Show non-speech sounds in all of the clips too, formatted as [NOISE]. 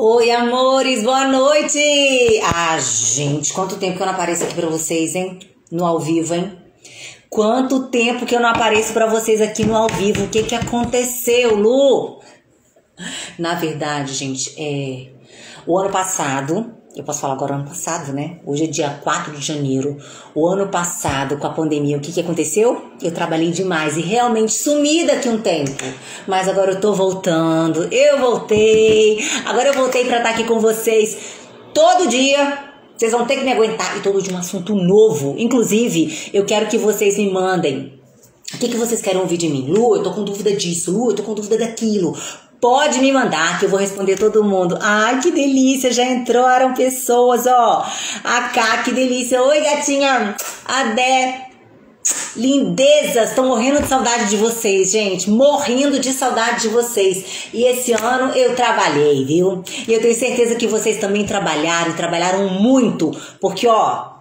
Oi, amores, boa noite! Ah, gente, quanto tempo que eu não apareço aqui pra vocês, hein? No ao vivo, hein? Quanto tempo que eu não apareço pra vocês aqui no ao vivo? O que que aconteceu, Lu? Na verdade, gente, é. O ano passado, eu posso falar agora ano passado, né? Hoje é dia 4 de janeiro. O ano passado, com a pandemia, o que, que aconteceu? Eu trabalhei demais e realmente sumi daqui um tempo. Mas agora eu tô voltando. Eu voltei. Agora eu voltei para estar aqui com vocês todo dia. Vocês vão ter que me aguentar e todo de um assunto novo. Inclusive, eu quero que vocês me mandem o que, que vocês querem ouvir de mim? Lu, eu tô com dúvida disso. Lu, eu tô com dúvida daquilo. Pode me mandar que eu vou responder todo mundo. Ai, que delícia, já entraram pessoas, ó. A Cá, que delícia. Oi, gatinha. A Dé. Lindezas, estão morrendo de saudade de vocês, gente. Morrendo de saudade de vocês. E esse ano eu trabalhei, viu? E eu tenho certeza que vocês também trabalharam, trabalharam muito. Porque, ó,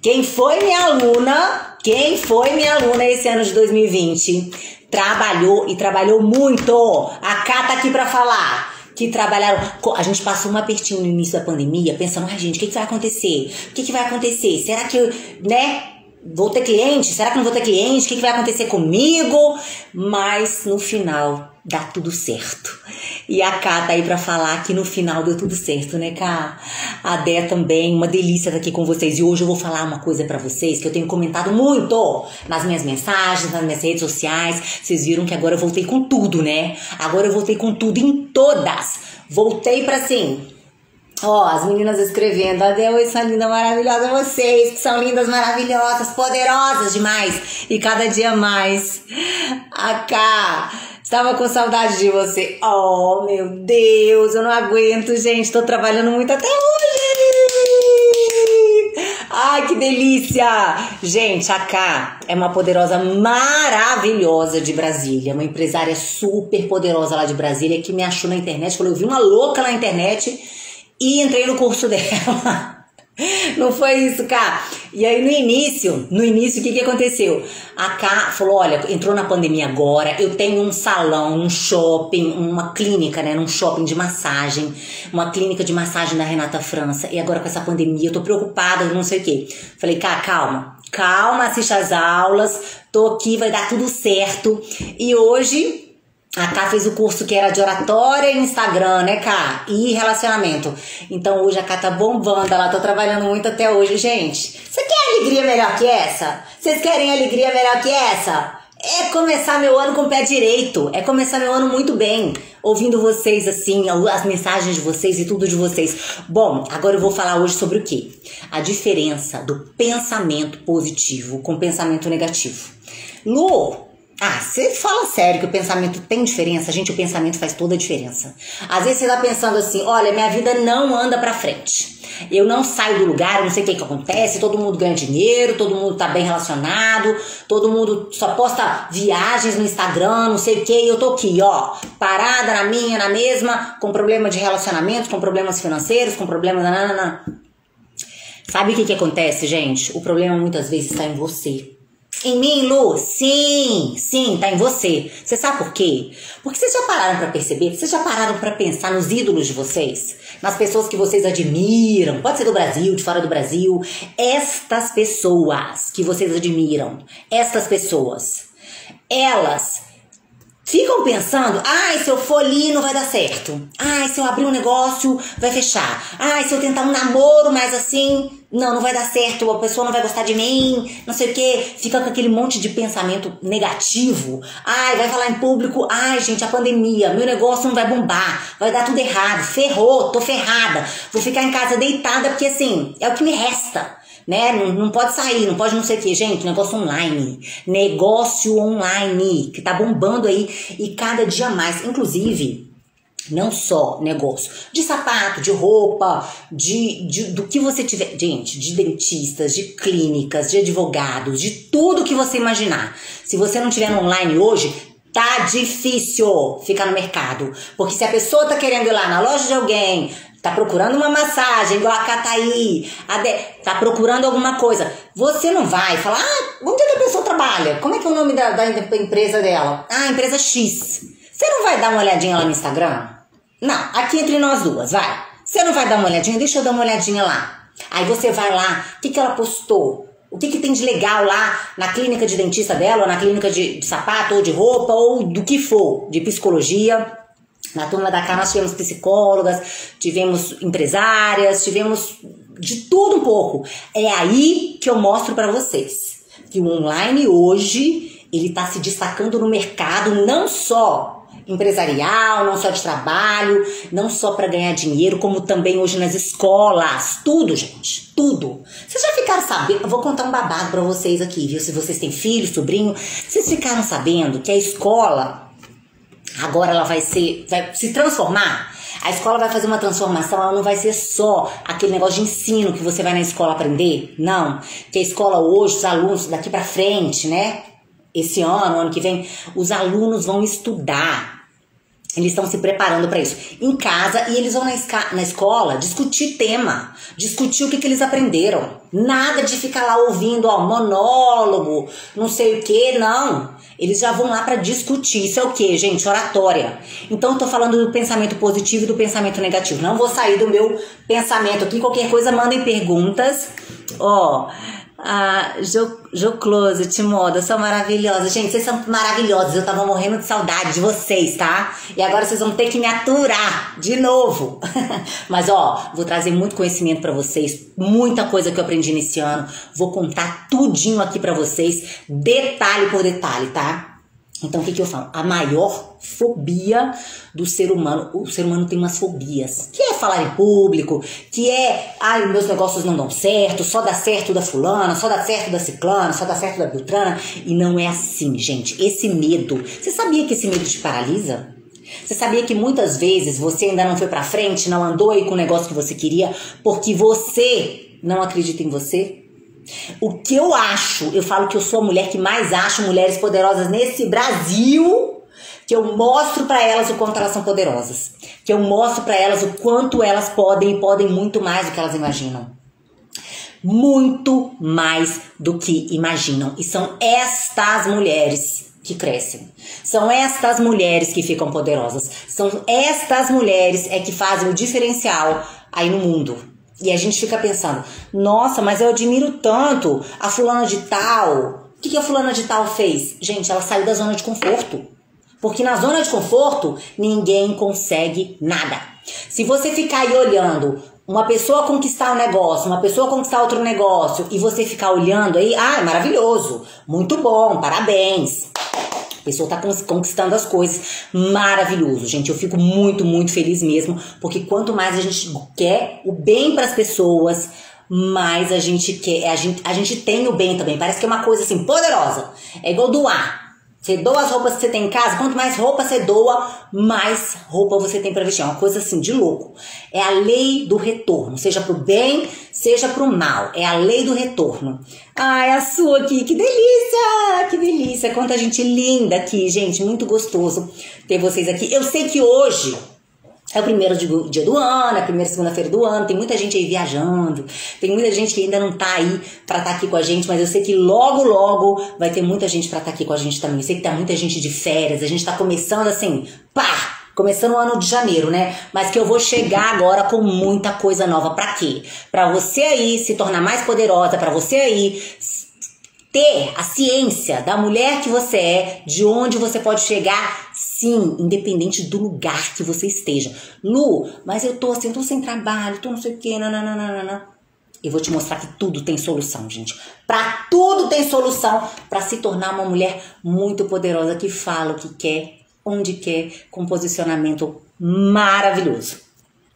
quem foi minha aluna, quem foi minha aluna esse ano de 2020? Trabalhou e trabalhou muito. A Cá tá aqui para falar que trabalharam. A gente passou um apertinho no início da pandemia, pensando, ai gente, o que, que vai acontecer? O que, que vai acontecer? Será que eu, né? Vou ter cliente? Será que não vou ter cliente? O que, que vai acontecer comigo? Mas no final dá tudo certo. E a Ká tá aí pra falar que no final deu tudo certo, né, Ká? A Dé também, uma delícia estar aqui com vocês. E hoje eu vou falar uma coisa para vocês que eu tenho comentado muito nas minhas mensagens, nas minhas redes sociais. Vocês viram que agora eu voltei com tudo, né? Agora eu voltei com tudo em todas. Voltei para assim, Ó, as meninas escrevendo, adeus, são linda, maravilhosa vocês, que são lindas, maravilhosas, poderosas demais e cada dia mais. A Cá, Estava com saudade de você. Oh, meu Deus, eu não aguento, gente. Tô trabalhando muito até hoje. Ai, que delícia! Gente, a Ká é uma poderosa maravilhosa de Brasília, uma empresária super poderosa lá de Brasília que me achou na internet, falou: eu vi uma louca na internet e entrei no curso [LAUGHS] dela. Não foi isso, Cá. E aí no início, no início, o que, que aconteceu? A Cá falou: olha, entrou na pandemia agora, eu tenho um salão, um shopping, uma clínica, né? Num shopping de massagem, uma clínica de massagem da Renata França. E agora com essa pandemia, eu tô preocupada, não sei o quê. Falei, Cá, calma, calma, assiste as aulas, tô aqui, vai dar tudo certo. E hoje a Ká fez o curso que era de oratória e Instagram, né, Ká? E relacionamento. Então hoje a Ká tá bombando, ela tá trabalhando muito até hoje, gente. Você quer alegria melhor que essa? Vocês querem alegria melhor que essa? É começar meu ano com o pé direito. É começar meu ano muito bem. Ouvindo vocês assim, as mensagens de vocês e tudo de vocês. Bom, agora eu vou falar hoje sobre o que? A diferença do pensamento positivo com pensamento negativo. Lu, ah, você fala sério que o pensamento tem diferença? Gente, o pensamento faz toda a diferença. Às vezes você tá pensando assim: olha, minha vida não anda pra frente. Eu não saio do lugar, não sei o que, que acontece, todo mundo ganha dinheiro, todo mundo tá bem relacionado, todo mundo só posta viagens no Instagram, não sei o que, eu tô aqui, ó, parada na minha, na mesma, com problema de relacionamento, com problemas financeiros, com problemas. Nananana. Sabe o que, que acontece, gente? O problema muitas vezes está em você. Em mim, Lu? Sim, sim, tá em você. Você sabe por quê? Porque vocês já pararam para perceber? Vocês já pararam para pensar nos ídolos de vocês? Nas pessoas que vocês admiram? Pode ser do Brasil, de fora do Brasil. Estas pessoas que vocês admiram, estas pessoas, elas ficam pensando: ai, se eu for ali não vai dar certo. Ai, se eu abrir um negócio vai fechar. Ai, se eu tentar um namoro mais assim, não, não vai dar certo, a pessoa não vai gostar de mim, não sei o que. Fica com aquele monte de pensamento negativo. Ai, vai falar em público: ai, gente, a pandemia, meu negócio não vai bombar, vai dar tudo errado, ferrou, tô ferrada, vou ficar em casa deitada porque assim, é o que me resta né? Não, não pode sair, não pode não sei o que. Gente, negócio online. Negócio online, que tá bombando aí e cada dia mais. Inclusive, não só negócio de sapato, de roupa, de, de, do que você tiver. Gente, de dentistas, de clínicas, de advogados, de tudo que você imaginar. Se você não tiver online hoje, tá difícil ficar no mercado. Porque se a pessoa tá querendo ir lá na loja de alguém, tá procurando uma massagem, igual a Cataí, a de, tá procurando alguma coisa, você não vai falar, ah, onde é que a pessoa trabalha? Como é que é o nome da, da empresa dela? Ah, empresa X. Você não vai dar uma olhadinha lá no Instagram? Não, aqui entre nós duas, vai. Você não vai dar uma olhadinha? Deixa eu dar uma olhadinha lá. Aí você vai lá, o que, que ela postou? O que, que tem de legal lá na clínica de dentista dela, ou na clínica de, de sapato, ou de roupa, ou do que for, de psicologia. Na turma da cá nós tivemos psicólogas, tivemos empresárias, tivemos de tudo um pouco. É aí que eu mostro para vocês que o online hoje ele está se destacando no mercado não só empresarial, não só de trabalho, não só para ganhar dinheiro, como também hoje nas escolas, tudo, gente, tudo. Vocês já ficaram sabendo? Eu vou contar um babado para vocês aqui, viu? Se vocês têm filho, sobrinho, vocês ficaram sabendo que a escola agora ela vai ser, vai se transformar. A escola vai fazer uma transformação, ela não vai ser só aquele negócio de ensino que você vai na escola aprender, não. Que a escola hoje, os alunos daqui para frente, né? Esse ano, ano que vem, os alunos vão estudar eles estão se preparando para isso em casa e eles vão na, na, escola discutir tema, discutir o que, que eles aprenderam. Nada de ficar lá ouvindo, ó, monólogo, não sei o que, não. Eles já vão lá para discutir. Isso é o que, gente? Oratória. Então eu tô falando do pensamento positivo e do pensamento negativo. Não vou sair do meu pensamento aqui. Qualquer coisa, mandem perguntas. Ó. A Jo, jo Closet Moda, são maravilhosas. Gente, vocês são maravilhosos. Eu tava morrendo de saudade de vocês, tá? E agora vocês vão ter que me aturar de novo. [LAUGHS] Mas ó, vou trazer muito conhecimento para vocês, muita coisa que eu aprendi nesse ano. Vou contar tudinho aqui para vocês, detalhe por detalhe, tá? Então, o que, que eu falo? A maior fobia do ser humano, o ser humano tem umas fobias, que é falar em público, que é, ai, meus negócios não dão certo, só dá certo da fulana, só dá certo da ciclana, só dá certo da beltrana, e não é assim, gente. Esse medo, você sabia que esse medo te paralisa? Você sabia que muitas vezes você ainda não foi para frente, não andou aí com o negócio que você queria, porque você não acredita em você? O que eu acho, eu falo que eu sou a mulher que mais acho mulheres poderosas nesse Brasil, que eu mostro para elas o quanto elas são poderosas, que eu mostro para elas o quanto elas podem e podem muito mais do que elas imaginam. Muito mais do que imaginam. E são estas mulheres que crescem. São estas mulheres que ficam poderosas. São estas mulheres é que fazem o diferencial aí no mundo. E a gente fica pensando, nossa, mas eu admiro tanto a fulana de tal. O que, que a fulana de tal fez? Gente, ela saiu da zona de conforto. Porque na zona de conforto, ninguém consegue nada. Se você ficar aí olhando uma pessoa conquistar um negócio, uma pessoa conquistar outro negócio, e você ficar olhando aí, ah, é maravilhoso, muito bom, parabéns. A pessoa tá conquistando as coisas. Maravilhoso, gente. Eu fico muito, muito feliz mesmo, porque quanto mais a gente quer o bem para as pessoas, mais a gente quer, a gente, a gente tem o bem também. Parece que é uma coisa assim poderosa. É igual doar. Você doa as roupas que você tem em casa, quanto mais roupa você doa, mais roupa você tem para vestir. É uma coisa assim de louco. É a lei do retorno, seja pro bem, seja pro mal. É a lei do retorno. Ai, a sua aqui, que delícia! Que delícia! Quanta gente linda aqui, gente, muito gostoso ter vocês aqui. Eu sei que hoje é o primeiro dia do ano, é a primeira segunda-feira do ano, tem muita gente aí viajando, tem muita gente que ainda não tá aí para estar tá aqui com a gente, mas eu sei que logo, logo vai ter muita gente para estar tá aqui com a gente também. Eu sei que tá muita gente de férias, a gente tá começando assim, pá! Começando o ano de janeiro, né? Mas que eu vou chegar agora com muita coisa nova. Para quê? Para você aí se tornar mais poderosa, para você aí ter a ciência da mulher que você é, de onde você pode chegar, sim, independente do lugar que você esteja. Lu, mas eu tô assim, tô sem trabalho, tô não sei o quê, nananana. Eu vou te mostrar que tudo tem solução, gente. Para tudo tem solução para se tornar uma mulher muito poderosa que fala o que quer, onde quer, com posicionamento maravilhoso.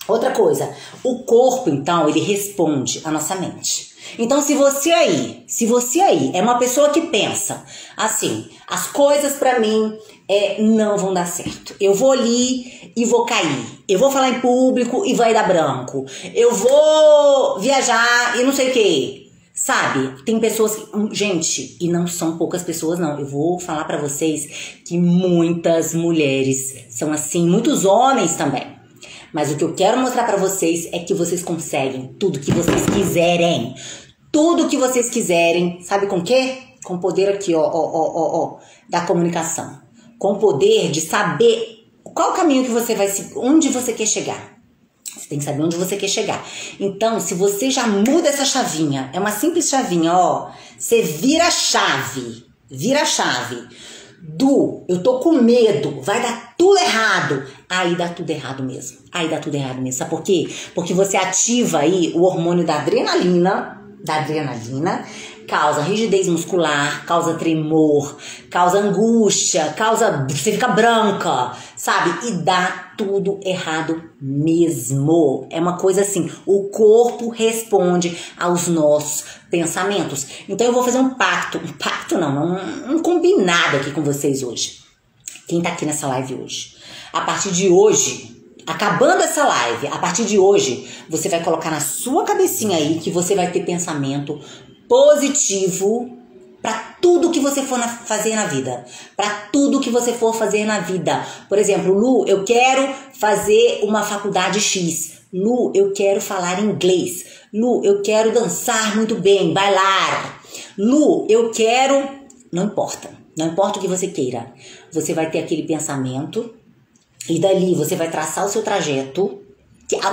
Outra coisa, o corpo então, ele responde à nossa mente. Então, se você aí, se você aí é uma pessoa que pensa assim, as coisas para mim é, não vão dar certo. Eu vou ali e vou cair. Eu vou falar em público e vai dar branco. Eu vou viajar e não sei o que. Sabe? Tem pessoas que, hum, gente, e não são poucas pessoas não. Eu vou falar para vocês que muitas mulheres são assim, muitos homens também. Mas o que eu quero mostrar para vocês é que vocês conseguem tudo que vocês quiserem. Tudo que vocês quiserem. Sabe com quê? Com o poder aqui, ó, ó, ó, ó, da comunicação. Com o poder de saber qual caminho que você vai seguir? Onde você quer chegar? Você tem que saber onde você quer chegar. Então, se você já muda essa chavinha, é uma simples chavinha, ó. Você vira a chave. Vira a chave. Do eu tô com medo, vai dar tudo errado. Aí dá tudo errado mesmo. Aí dá tudo errado mesmo. Sabe por quê? Porque você ativa aí o hormônio da adrenalina, da adrenalina, causa rigidez muscular, causa tremor, causa angústia, causa. Você fica branca, sabe? E dá tudo errado mesmo. É uma coisa assim: o corpo responde aos nossos pensamentos. Então eu vou fazer um pacto, um pacto não, um, um combinado aqui com vocês hoje. Quem tá aqui nessa live hoje? A partir de hoje, acabando essa live, a partir de hoje, você vai colocar na sua cabecinha aí que você vai ter pensamento positivo para tudo que você for na, fazer na vida, para tudo que você for fazer na vida. Por exemplo, Lu, eu quero fazer uma faculdade X. Lu, eu quero falar inglês. Lu, eu quero dançar muito bem, bailar. Lu, eu quero, não importa, não importa o que você queira. Você vai ter aquele pensamento e dali você vai traçar o seu trajeto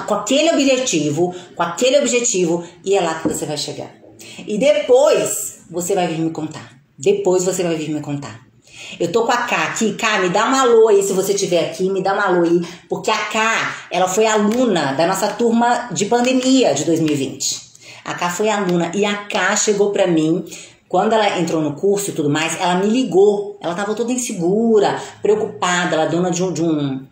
com aquele objetivo, com aquele objetivo e é lá que você vai chegar. E depois você vai vir me contar. Depois você vai vir me contar. Eu tô com a K aqui. K, me dá uma alô aí se você estiver aqui, me dá uma alô aí. Porque a K, ela foi aluna da nossa turma de pandemia de 2020. A K foi aluna e a K chegou pra mim quando ela entrou no curso e tudo mais, ela me ligou. Ela tava toda insegura, preocupada. Ela é dona de um, de, um,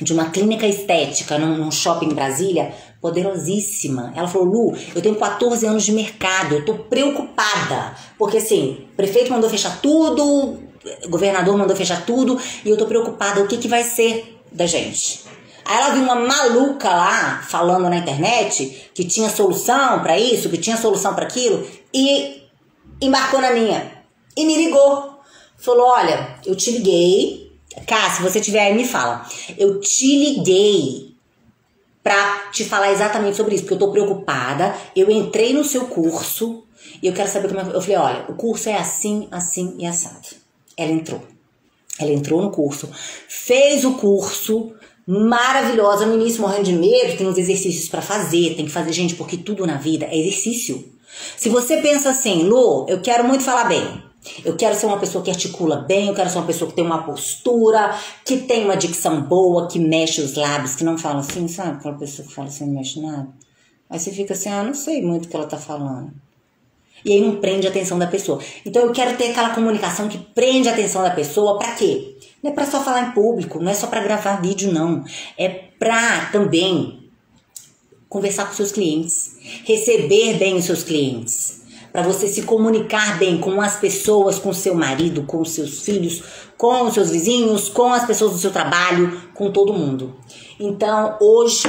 de uma clínica estética num, num shopping em Brasília poderosíssima. Ela falou: Lu, eu tenho 14 anos de mercado, eu tô preocupada. Porque assim, o prefeito mandou fechar tudo, o governador mandou fechar tudo, e eu tô preocupada. O que, que vai ser da gente? Aí ela viu uma maluca lá falando na internet que tinha solução para isso, que tinha solução para aquilo, e embarcou na minha. E me ligou. Falou: Olha, eu te liguei. Cá, se você tiver aí, me fala. Eu te liguei para te falar exatamente sobre isso, porque eu tô preocupada. Eu entrei no seu curso e eu quero saber como é. Eu falei: olha, o curso é assim, assim e assado. Ela entrou. Ela entrou no curso, fez o curso, maravilhosa. No início, morrendo de medo, tem uns exercícios para fazer, tem que fazer, gente, porque tudo na vida é exercício. Se você pensa assim, Lu, eu quero muito falar bem. Eu quero ser uma pessoa que articula bem, eu quero ser uma pessoa que tem uma postura, que tem uma dicção boa, que mexe os lábios, que não fala assim, sabe? Aquela pessoa que fala assim, não mexe nada. Aí você fica assim, ah, não sei muito o que ela tá falando. E aí não prende a atenção da pessoa. Então eu quero ter aquela comunicação que prende a atenção da pessoa, para quê? Não é para só falar em público, não é só para gravar vídeo, não. É pra também conversar com seus clientes, receber bem os seus clientes para você se comunicar bem com as pessoas, com seu marido, com seus filhos, com os seus vizinhos, com as pessoas do seu trabalho, com todo mundo. Então, hoje,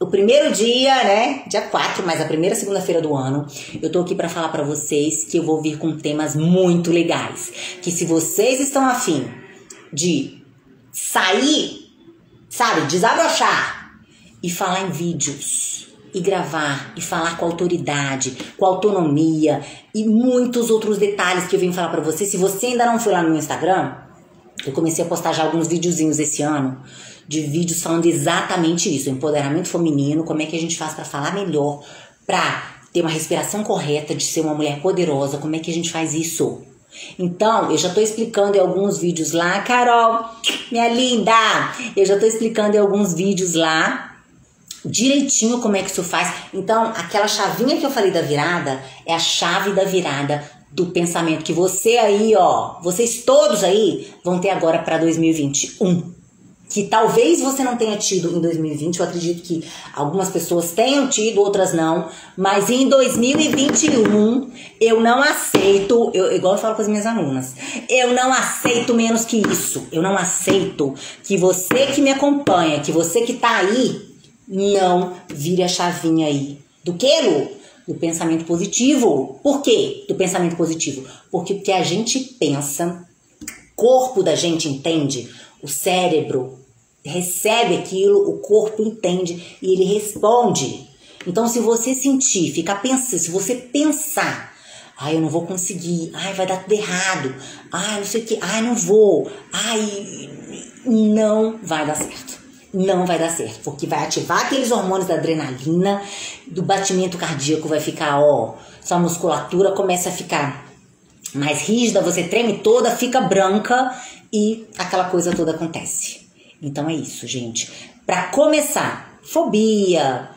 o primeiro dia, né, dia 4, mas a primeira segunda-feira do ano, eu tô aqui para falar para vocês que eu vou vir com temas muito legais, que se vocês estão afim de sair, sabe, desabrochar e falar em vídeos, e gravar e falar com autoridade, com autonomia e muitos outros detalhes que eu vim falar para você. Se você ainda não foi lá no meu Instagram, eu comecei a postar já alguns videozinhos esse ano de vídeos falando exatamente isso, empoderamento feminino, como é que a gente faz para falar melhor, para ter uma respiração correta, de ser uma mulher poderosa, como é que a gente faz isso? Então, eu já tô explicando em alguns vídeos lá, Carol, minha linda, eu já tô explicando em alguns vídeos lá direitinho como é que isso faz. Então, aquela chavinha que eu falei da virada é a chave da virada do pensamento que você aí, ó, vocês todos aí vão ter agora para 2021. Que talvez você não tenha tido em 2020, eu acredito que algumas pessoas tenham tido, outras não, mas em 2021 eu não aceito, eu, igual eu falo com as minhas alunas, eu não aceito menos que isso. Eu não aceito que você que me acompanha, que você que tá aí não vire a chavinha aí. Do que, Lu? Do pensamento positivo. Por quê? Do pensamento positivo. Porque o que a gente pensa, corpo da gente entende, o cérebro recebe aquilo, o corpo entende e ele responde. Então, se você sentir, ficar pensando, se você pensar Ai, eu não vou conseguir. Ai, vai dar tudo errado. Ai, não sei o que. Ai, não vou. Ai, não vai dar certo. Não vai dar certo, porque vai ativar aqueles hormônios da adrenalina, do batimento cardíaco vai ficar, ó, sua musculatura começa a ficar mais rígida, você treme toda, fica branca e aquela coisa toda acontece. Então é isso, gente. Para começar, fobia,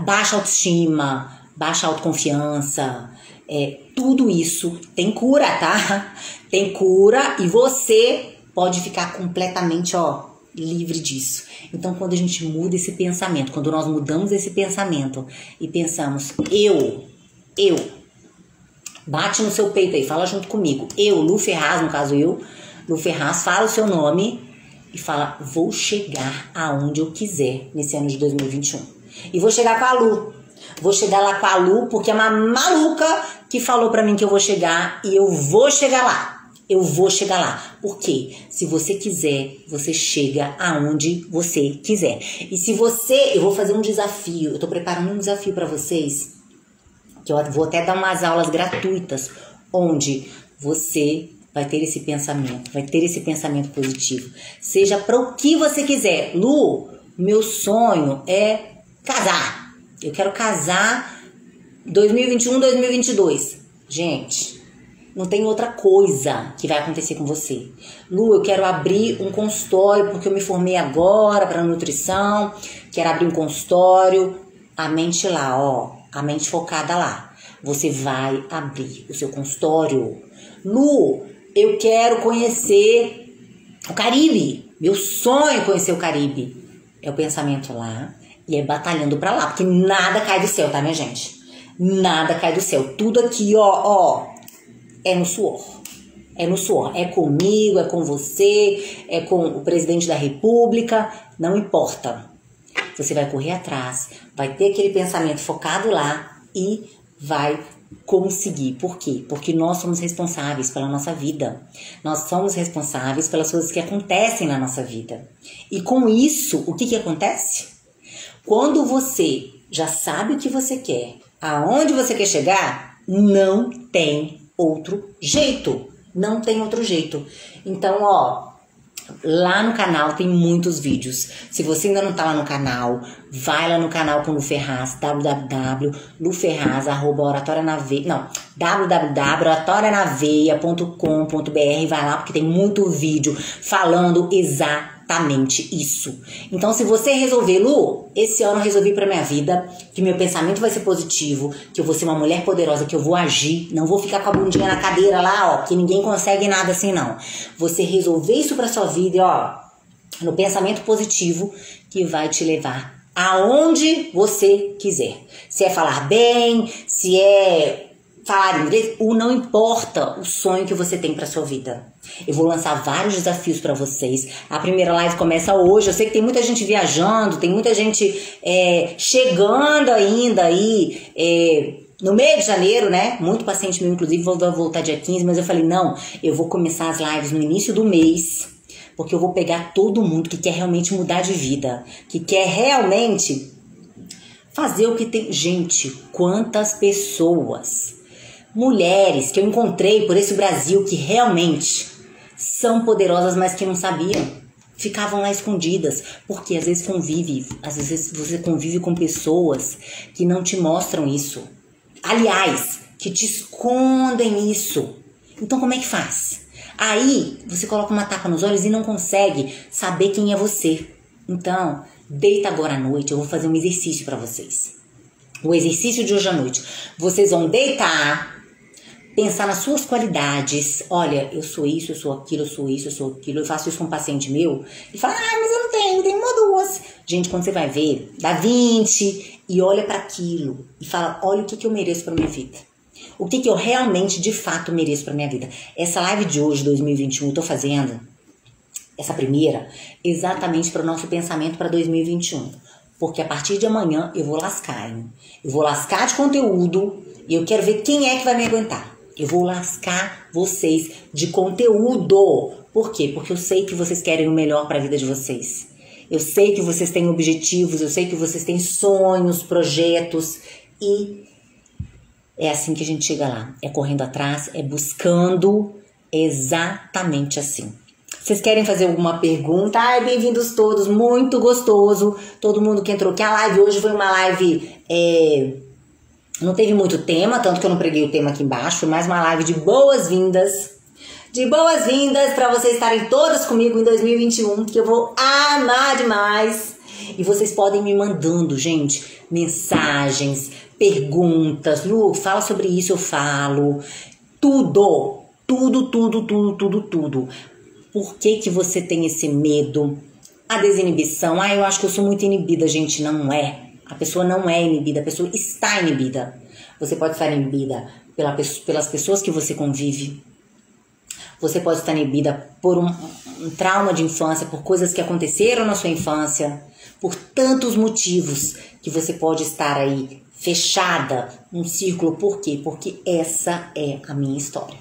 baixa autoestima, baixa autoconfiança, é, tudo isso tem cura, tá? Tem cura e você pode ficar completamente, ó, livre disso. Então, quando a gente muda esse pensamento, quando nós mudamos esse pensamento e pensamos, eu, eu, bate no seu peito aí, fala junto comigo, eu, Lu Ferraz, no caso eu, Lu Ferraz, fala o seu nome e fala, vou chegar aonde eu quiser nesse ano de 2021. E vou chegar com a Lu. Vou chegar lá com a Lu, porque é uma maluca que falou para mim que eu vou chegar e eu vou chegar lá. Eu vou chegar lá. Porque se você quiser, você chega aonde você quiser. E se você, eu vou fazer um desafio, eu tô preparando um desafio para vocês, que eu vou até dar umas aulas gratuitas onde você vai ter esse pensamento, vai ter esse pensamento positivo. Seja para o que você quiser. Lu, meu sonho é casar. Eu quero casar 2021, 2022. Gente, não tem outra coisa que vai acontecer com você. Lu, eu quero abrir um consultório porque eu me formei agora para nutrição. Quero abrir um consultório. A mente lá, ó, a mente focada lá. Você vai abrir o seu consultório. Lu, eu quero conhecer o Caribe. Meu sonho é conhecer o Caribe. É o pensamento lá e é batalhando para lá, porque nada cai do céu, tá, minha gente? Nada cai do céu. Tudo aqui, ó, ó, é no suor. É no suor. É comigo, é com você, é com o presidente da república, não importa. Você vai correr atrás, vai ter aquele pensamento focado lá e vai conseguir. Por quê? Porque nós somos responsáveis pela nossa vida. Nós somos responsáveis pelas coisas que acontecem na nossa vida. E com isso, o que, que acontece? Quando você já sabe o que você quer, aonde você quer chegar, não tem outro jeito. Não tem outro jeito. Então, ó, Lá no canal tem muitos vídeos. Se você ainda não tá lá no canal, vai lá no canal com Lu Ferraz, www.luferraz, arroba oratória na veia, não, www.oratorianaveia.com.br, vai lá porque tem muito vídeo falando exatamente exatamente isso. Então, se você resolver, Lu, esse ano eu resolvi para minha vida que meu pensamento vai ser positivo, que eu vou ser uma mulher poderosa, que eu vou agir, não vou ficar com a bundinha na cadeira lá, ó, que ninguém consegue nada assim não. Você resolver isso para sua vida, ó, no pensamento positivo que vai te levar aonde você quiser. Se é falar bem, se é o não importa o sonho que você tem para sua vida. Eu vou lançar vários desafios para vocês. A primeira live começa hoje. Eu sei que tem muita gente viajando, tem muita gente é, chegando ainda aí. É, no meio de janeiro, né? Muito paciente meu, inclusive, vou voltar dia 15, mas eu falei: não, eu vou começar as lives no início do mês, porque eu vou pegar todo mundo que quer realmente mudar de vida, que quer realmente fazer o que tem. Gente, quantas pessoas mulheres que eu encontrei por esse Brasil que realmente são poderosas, mas que não sabiam. Ficavam lá escondidas, porque às vezes convive, às vezes você convive com pessoas que não te mostram isso. Aliás, que te escondem isso. Então como é que faz? Aí você coloca uma tapa nos olhos e não consegue saber quem é você. Então, deita agora à noite, eu vou fazer um exercício para vocês. O exercício de hoje à noite. Vocês vão deitar pensar nas suas qualidades. Olha, eu sou isso, eu sou aquilo, eu sou isso, eu sou aquilo. Eu faço isso com um paciente meu e fala, ah, mas eu não tenho, eu tenho uma duas. Gente, quando você vai ver, dá 20 e olha para aquilo e fala, olha o que, que eu mereço para minha vida. O que, que eu realmente, de fato, mereço para minha vida. Essa live de hoje, 2021, eu tô fazendo, essa primeira, exatamente para o nosso pensamento para 2021. Porque a partir de amanhã eu vou lascar, hein? Eu vou lascar de conteúdo e eu quero ver quem é que vai me aguentar. Eu vou lascar vocês de conteúdo. Por quê? Porque eu sei que vocês querem o melhor para a vida de vocês. Eu sei que vocês têm objetivos, eu sei que vocês têm sonhos, projetos e É assim que a gente chega lá. É correndo atrás, é buscando exatamente assim. Vocês querem fazer alguma pergunta? Ai, bem-vindos todos, muito gostoso. Todo mundo que entrou aqui. A live hoje foi uma live. É, não teve muito tema, tanto que eu não preguei o tema aqui embaixo. Foi mais uma live de boas-vindas. De boas-vindas para vocês estarem todas comigo em 2021, que eu vou amar demais. E vocês podem me mandando, gente, mensagens, perguntas. Lu, fala sobre isso, eu falo. Tudo, tudo, tudo, tudo, tudo, tudo. Por que, que você tem esse medo? A desinibição. Ah, eu acho que eu sou muito inibida, gente. Não é. A pessoa não é inibida, a pessoa está inibida. Você pode estar inibida pela, pelas pessoas que você convive. Você pode estar inibida por um, um trauma de infância, por coisas que aconteceram na sua infância, por tantos motivos que você pode estar aí fechada num círculo. Por quê? Porque essa é a minha história.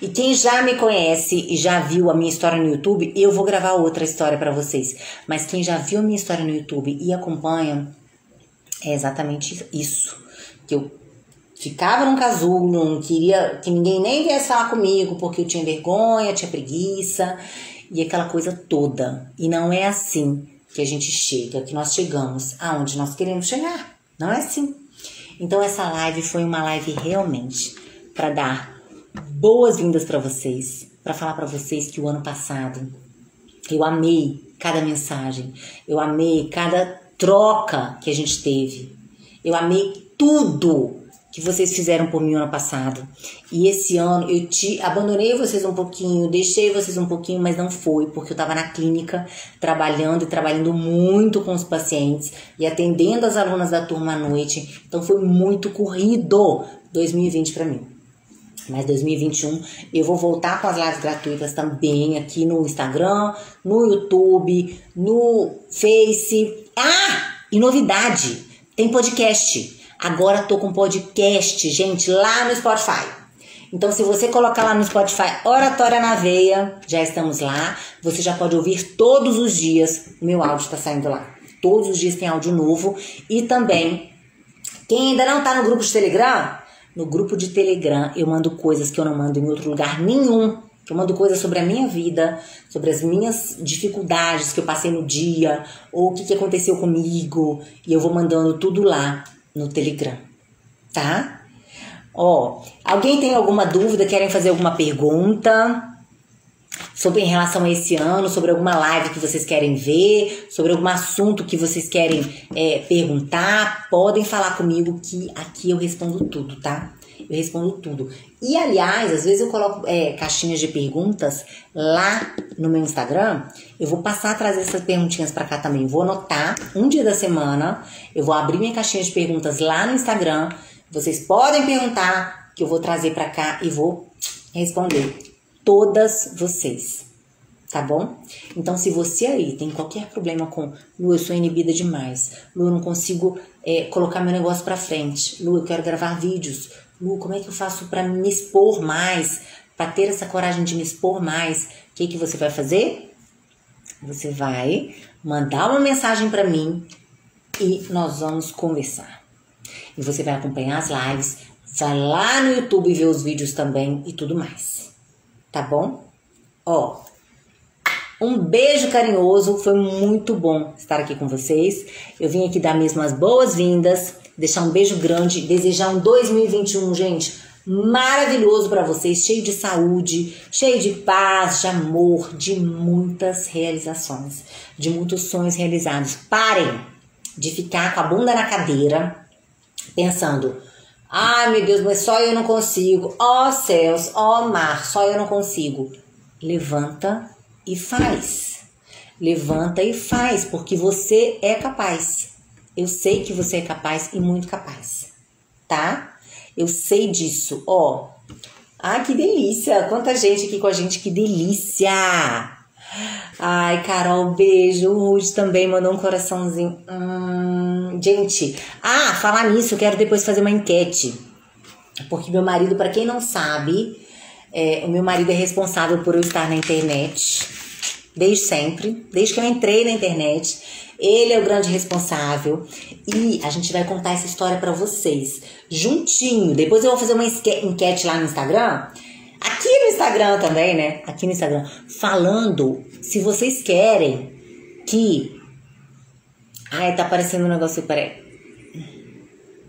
E quem já me conhece e já viu a minha história no YouTube, eu vou gravar outra história para vocês. Mas quem já viu a minha história no YouTube e acompanha, é exatamente isso. Que eu ficava num casulo, não queria que ninguém nem viesse falar comigo, porque eu tinha vergonha, tinha preguiça e aquela coisa toda. E não é assim que a gente chega, que nós chegamos aonde nós queremos chegar. Não é assim. Então essa live foi uma live realmente para dar boas-vindas para vocês, para falar para vocês que o ano passado eu amei cada mensagem, eu amei cada troca que a gente teve, eu amei tudo que vocês fizeram por mim no ano passado. E esse ano eu te abandonei vocês um pouquinho, deixei vocês um pouquinho, mas não foi, porque eu estava na clínica trabalhando e trabalhando muito com os pacientes e atendendo as alunas da turma à noite. Então foi muito corrido 2020 para mim. Mas 2021 eu vou voltar com as lives gratuitas também aqui no Instagram, no YouTube, no Face. Ah! E novidade, tem podcast. Agora tô com podcast, gente, lá no Spotify. Então, se você colocar lá no Spotify Oratória na Veia, já estamos lá. Você já pode ouvir todos os dias. O meu áudio está saindo lá. Todos os dias tem áudio novo. E também, quem ainda não está no grupo de Telegram, no grupo de Telegram eu mando coisas que eu não mando em outro lugar nenhum. Eu mando coisas sobre a minha vida, sobre as minhas dificuldades que eu passei no dia, ou o que, que aconteceu comigo. E eu vou mandando tudo lá no Telegram, tá? Ó, alguém tem alguma dúvida, querem fazer alguma pergunta? sobre em relação a esse ano, sobre alguma live que vocês querem ver, sobre algum assunto que vocês querem é, perguntar, podem falar comigo que aqui eu respondo tudo, tá? Respondo tudo. E aliás, às vezes eu coloco é, caixinhas de perguntas lá no meu Instagram. Eu vou passar a trazer essas perguntinhas para cá também. Vou anotar um dia da semana. Eu vou abrir minha caixinha de perguntas lá no Instagram. Vocês podem perguntar que eu vou trazer para cá e vou responder todas vocês. Tá bom? Então, se você aí tem qualquer problema com Lu, eu sou inibida demais, Lu, eu não consigo é, colocar meu negócio pra frente, Lu, eu quero gravar vídeos, Lu, como é que eu faço para me expor mais, para ter essa coragem de me expor mais? O que, que você vai fazer? Você vai mandar uma mensagem para mim e nós vamos conversar. E você vai acompanhar as lives, vai lá no YouTube ver os vídeos também e tudo mais tá bom? Ó, um beijo carinhoso, foi muito bom estar aqui com vocês. Eu vim aqui dar mesmo as boas-vindas, deixar um beijo grande, desejar um 2021, gente, maravilhoso para vocês, cheio de saúde, cheio de paz, de amor, de muitas realizações, de muitos sonhos realizados. Parem de ficar com a bunda na cadeira pensando Ai, meu Deus, mas só eu não consigo. Ó oh, céus, ó oh, mar, só eu não consigo. Levanta e faz. Levanta e faz, porque você é capaz. Eu sei que você é capaz e muito capaz. Tá? Eu sei disso. Ó. Ai, que delícia. Quanta gente aqui com a gente, que delícia. Ai, Carol, beijo. O Rude também mandou um coraçãozinho. Hum, gente, ah, falar nisso, eu quero depois fazer uma enquete. Porque meu marido, para quem não sabe, é, o meu marido é responsável por eu estar na internet. Desde sempre, desde que eu entrei na internet. Ele é o grande responsável e a gente vai contar essa história para vocês juntinho. Depois eu vou fazer uma enquete lá no Instagram. Aqui no Instagram também, né? Aqui no Instagram, falando se vocês querem que. Ai, tá aparecendo um negócio, peraí.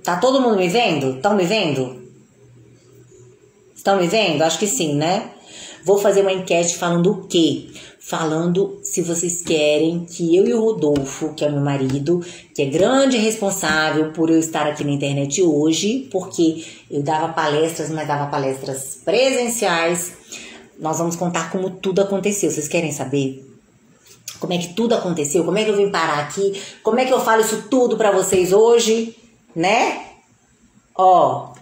Tá todo mundo me vendo? Estão me vendo? Estão me vendo? Acho que sim, né? Vou fazer uma enquete falando o quê? Falando se vocês querem que eu e o Rodolfo, que é meu marido, que é grande responsável por eu estar aqui na internet hoje, porque eu dava palestras, mas dava palestras presenciais. Nós vamos contar como tudo aconteceu. Vocês querem saber? Como é que tudo aconteceu? Como é que eu vim parar aqui? Como é que eu falo isso tudo para vocês hoje? né? Ó,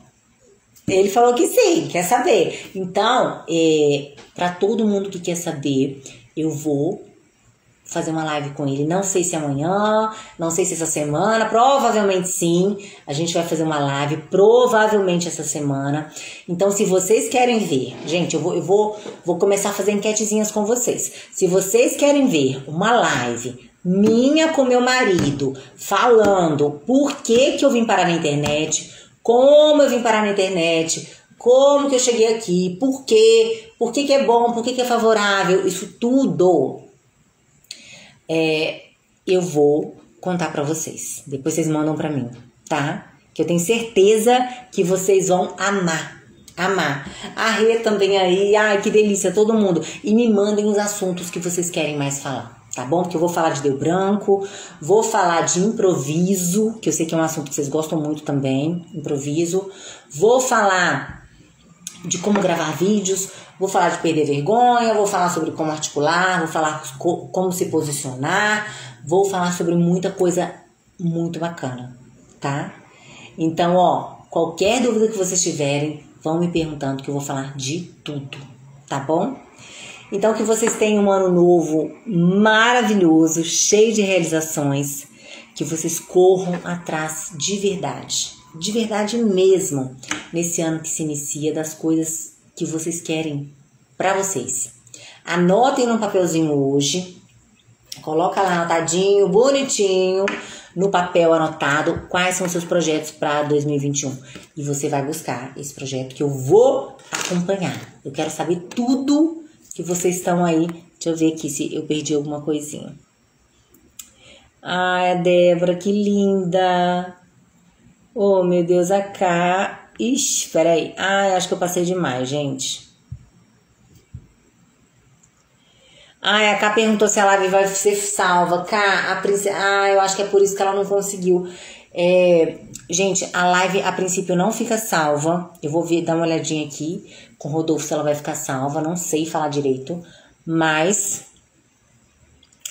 ele falou que sim, quer saber. Então, é, para todo mundo que quer saber, eu vou fazer uma live com ele. Não sei se amanhã, não sei se essa semana, provavelmente sim. A gente vai fazer uma live, provavelmente essa semana. Então, se vocês querem ver, gente, eu vou, eu vou, vou começar a fazer enquetezinhas com vocês. Se vocês querem ver uma live minha com meu marido, falando por que, que eu vim parar na internet, como eu vim parar na internet, como que eu cheguei aqui, por quê, por que, que é bom, por que, que é favorável, isso tudo é, eu vou contar para vocês. Depois vocês mandam para mim, tá? Que eu tenho certeza que vocês vão amar. Amar. A Rê também aí, ai que delícia, todo mundo. E me mandem os assuntos que vocês querem mais falar tá bom? Porque eu vou falar de deu branco, vou falar de improviso, que eu sei que é um assunto que vocês gostam muito também, improviso. Vou falar de como gravar vídeos, vou falar de perder vergonha, vou falar sobre como articular, vou falar como se posicionar, vou falar sobre muita coisa muito bacana, tá? Então, ó, qualquer dúvida que vocês tiverem, vão me perguntando que eu vou falar de tudo, tá bom? Então, que vocês tenham um ano novo maravilhoso, cheio de realizações, que vocês corram atrás de verdade, de verdade mesmo, nesse ano que se inicia, das coisas que vocês querem para vocês. Anotem no papelzinho hoje, coloca lá anotadinho, bonitinho, no papel anotado quais são os seus projetos para 2021 e você vai buscar esse projeto que eu vou acompanhar. Eu quero saber tudo que vocês estão aí. Deixa eu ver aqui se eu perdi alguma coisinha. Ai, a Débora, que linda! Oh, meu Deus, a K. Ixi, peraí. Ai, acho que eu passei demais, gente. Ai, a K perguntou se a live vai ser salva. K, a princesa. Ah, eu acho que é por isso que ela não conseguiu. É, gente, a live a princípio não fica salva. Eu vou ver, dar uma olhadinha aqui com o Rodolfo se ela vai ficar salva. Não sei falar direito. Mas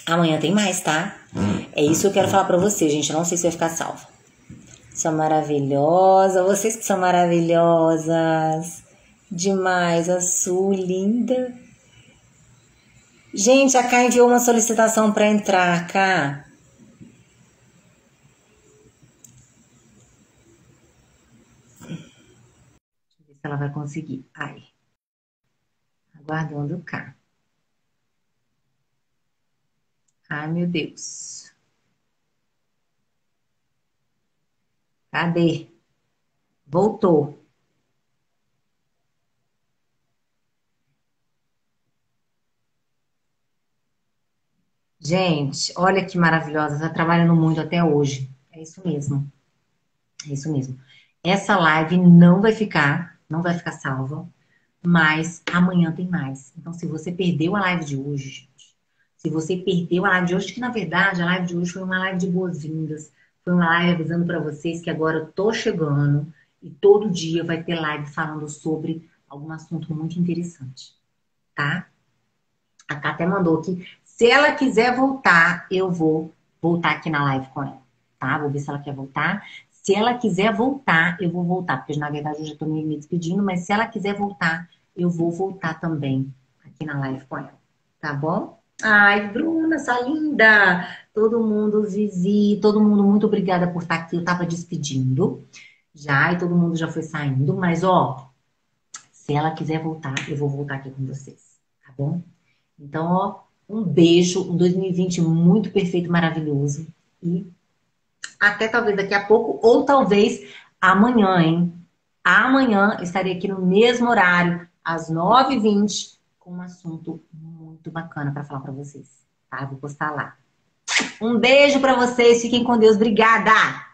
amanhã tem mais, tá? Hum. É isso que eu quero falar pra vocês, gente. Eu não sei se vai ficar salva. São maravilhosa. Vocês que são maravilhosas. Demais. A Su, linda. Gente, a Cá enviou uma solicitação para entrar, Cá. se ela vai conseguir. Ai. Aguardando cá. Ai, meu Deus. Cadê? Voltou. Gente, olha que maravilhosa. Está trabalhando muito até hoje. É isso mesmo. É isso mesmo. Essa live não vai ficar não vai ficar salva, mas amanhã tem mais. Então, se você perdeu a live de hoje, gente, se você perdeu a live de hoje, que na verdade a live de hoje foi uma live de boas-vindas, foi uma live avisando para vocês que agora eu tô chegando e todo dia vai ter live falando sobre algum assunto muito interessante, tá? A Cá até mandou aqui. Se ela quiser voltar, eu vou voltar aqui na live com ela, tá? Vou ver se ela quer voltar. Se ela quiser voltar, eu vou voltar, porque na verdade eu já estou me despedindo, mas se ela quiser voltar, eu vou voltar também aqui na live com ela, tá bom? Ai, Bruna, sua linda! Todo mundo, Zizi, todo mundo, muito obrigada por estar aqui. Eu estava despedindo já e todo mundo já foi saindo, mas ó, se ela quiser voltar, eu vou voltar aqui com vocês, tá bom? Então, ó, Um beijo, um 2020 muito perfeito, maravilhoso. E até talvez daqui a pouco, ou talvez amanhã, hein? Amanhã estarei aqui no mesmo horário, às 9h20, com um assunto muito bacana para falar para vocês. Tá? Vou postar lá. Um beijo para vocês, fiquem com Deus. Obrigada!